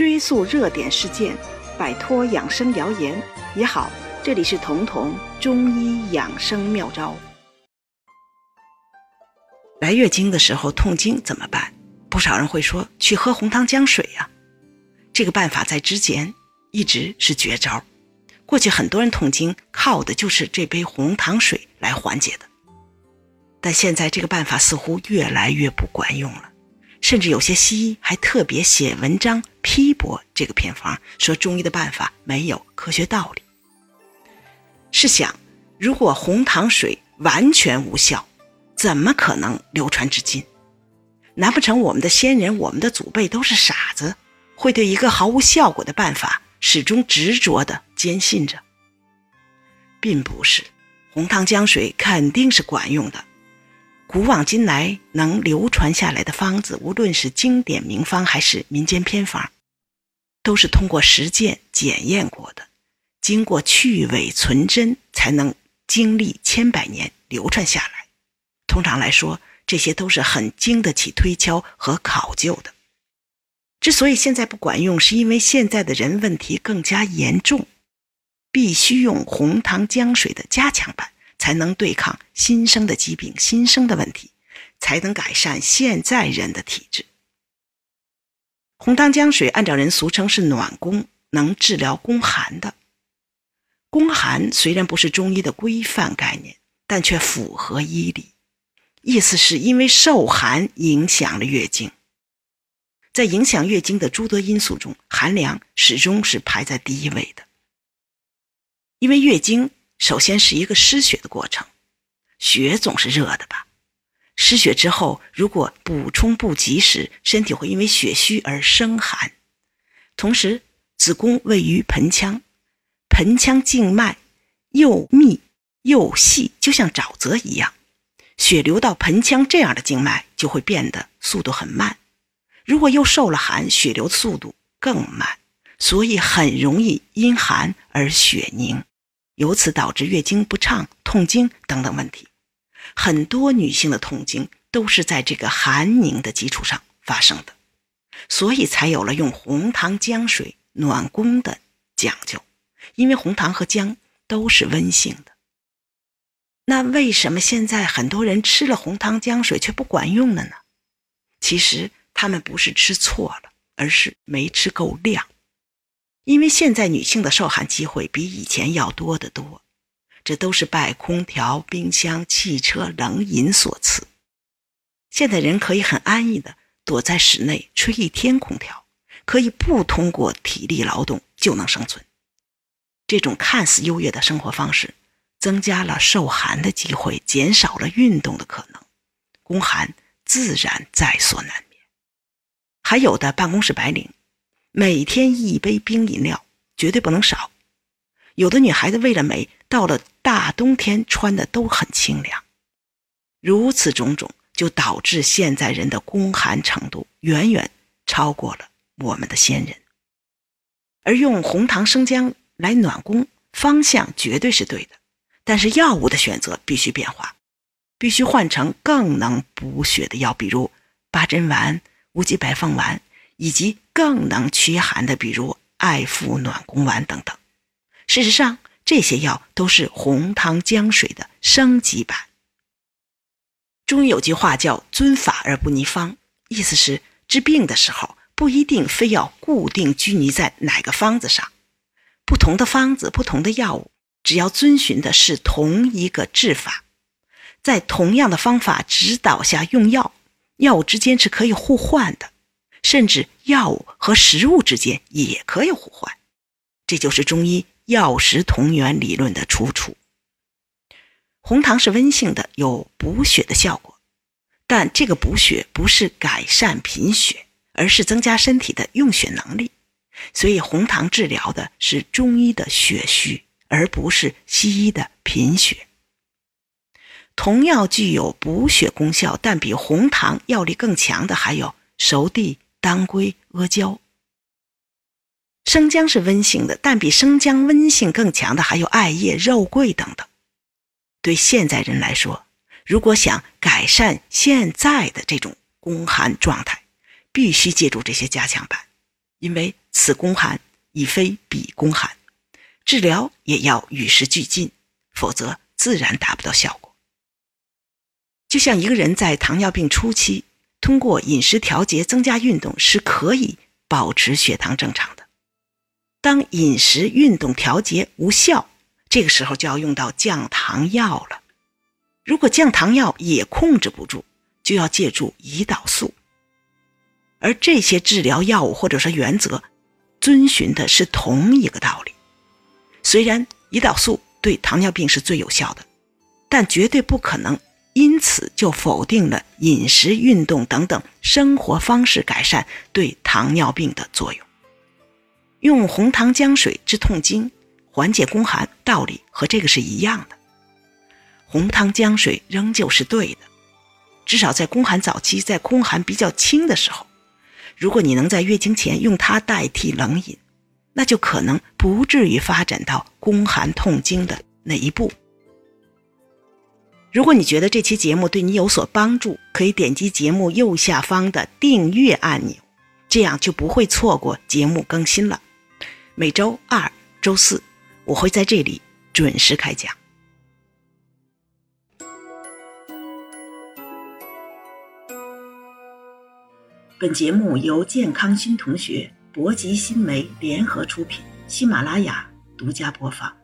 追溯热点事件，摆脱养生谣言也好。这里是彤彤中医养生妙招。来月经的时候痛经怎么办？不少人会说去喝红糖姜水呀。这个办法在之前一直是绝招，过去很多人痛经靠的就是这杯红糖水来缓解的。但现在这个办法似乎越来越不管用了，甚至有些西医还特别写文章批驳这个偏方，说中医的办法没有科学道理。试想，如果红糖水完全无效，怎么可能流传至今？难不成我们的先人、我们的祖辈都是傻子，会对一个毫无效果的办法始终执着地坚信着？并不是，红糖姜水肯定是管用的。古往今来能流传下来的方子，无论是经典名方还是民间偏方，都是通过实践检验过的。经过去伪存真，才能经历千百年流传下来。通常来说，这些都是很经得起推敲和考究的。之所以现在不管用，是因为现在的人问题更加严重，必须用红糖姜水的加强版，才能对抗新生的疾病、新生的问题，才能改善现在人的体质。红糖姜水按照人俗称是暖宫，能治疗宫寒的。宫寒虽然不是中医的规范概念，但却符合医理。意思是因为受寒影响了月经，在影响月经的诸多因素中，寒凉始终是排在第一位的。因为月经首先是一个失血的过程，血总是热的吧？失血之后，如果补充不及时，身体会因为血虚而生寒。同时，子宫位于盆腔。盆腔静脉又密又细，就像沼泽一样，血流到盆腔这样的静脉就会变得速度很慢。如果又受了寒，血流的速度更慢，所以很容易因寒而血凝，由此导致月经不畅、痛经等等问题。很多女性的痛经都是在这个寒凝的基础上发生的，所以才有了用红糖姜水暖宫的讲究。因为红糖和姜都是温性的，那为什么现在很多人吃了红糖姜水却不管用了呢？其实他们不是吃错了，而是没吃够量。因为现在女性的受寒机会比以前要多得多，这都是拜空调、冰箱、汽车、冷饮所赐。现在人可以很安逸的躲在室内吹一天空调，可以不通过体力劳动就能生存。这种看似优越的生活方式，增加了受寒的机会，减少了运动的可能，宫寒自然在所难免。还有的办公室白领，每天一杯冰饮料绝对不能少。有的女孩子为了美，到了大冬天穿的都很清凉。如此种种，就导致现在人的宫寒程度远远超过了我们的先人。而用红糖生姜。来暖宫方向绝对是对的，但是药物的选择必须变化，必须换成更能补血的药，比如八珍丸、乌鸡白凤丸，以及更能驱寒的，比如爱肤暖宫丸等等。事实上，这些药都是红糖姜水的升级版。中医有句话叫“遵法而不逆方”，意思是治病的时候不一定非要固定拘泥在哪个方子上。不同的方子，不同的药物，只要遵循的是同一个治法，在同样的方法指导下用药，药物之间是可以互换的，甚至药物和食物之间也可以互换。这就是中医药食同源理论的出处。红糖是温性的，有补血的效果，但这个补血不是改善贫血，而是增加身体的用血能力。所以，红糖治疗的是中医的血虚，而不是西医的贫血。同样具有补血功效，但比红糖药力更强的还有熟地、当归、阿胶。生姜是温性的，但比生姜温性更强的还有艾叶、肉桂等等。对现在人来说，如果想改善现在的这种宫寒状态，必须借助这些加强版。因为此宫寒已非彼宫寒，治疗也要与时俱进，否则自然达不到效果。就像一个人在糖尿病初期，通过饮食调节、增加运动是可以保持血糖正常的。当饮食、运动调节无效，这个时候就要用到降糖药了。如果降糖药也控制不住，就要借助胰岛素。而这些治疗药物或者说原则，遵循的是同一个道理。虽然胰岛素对糖尿病是最有效的，但绝对不可能因此就否定了饮食、运动等等生活方式改善对糖尿病的作用。用红糖姜水治痛经，缓解宫寒，道理和这个是一样的。红糖姜水仍旧是对的，至少在宫寒早期，在宫寒比较轻的时候。如果你能在月经前用它代替冷饮，那就可能不至于发展到宫寒痛经的那一步。如果你觉得这期节目对你有所帮助，可以点击节目右下方的订阅按钮，这样就不会错过节目更新了。每周二、周四我会在这里准时开讲。本节目由健康新同学、博吉新媒联合出品，喜马拉雅独家播放。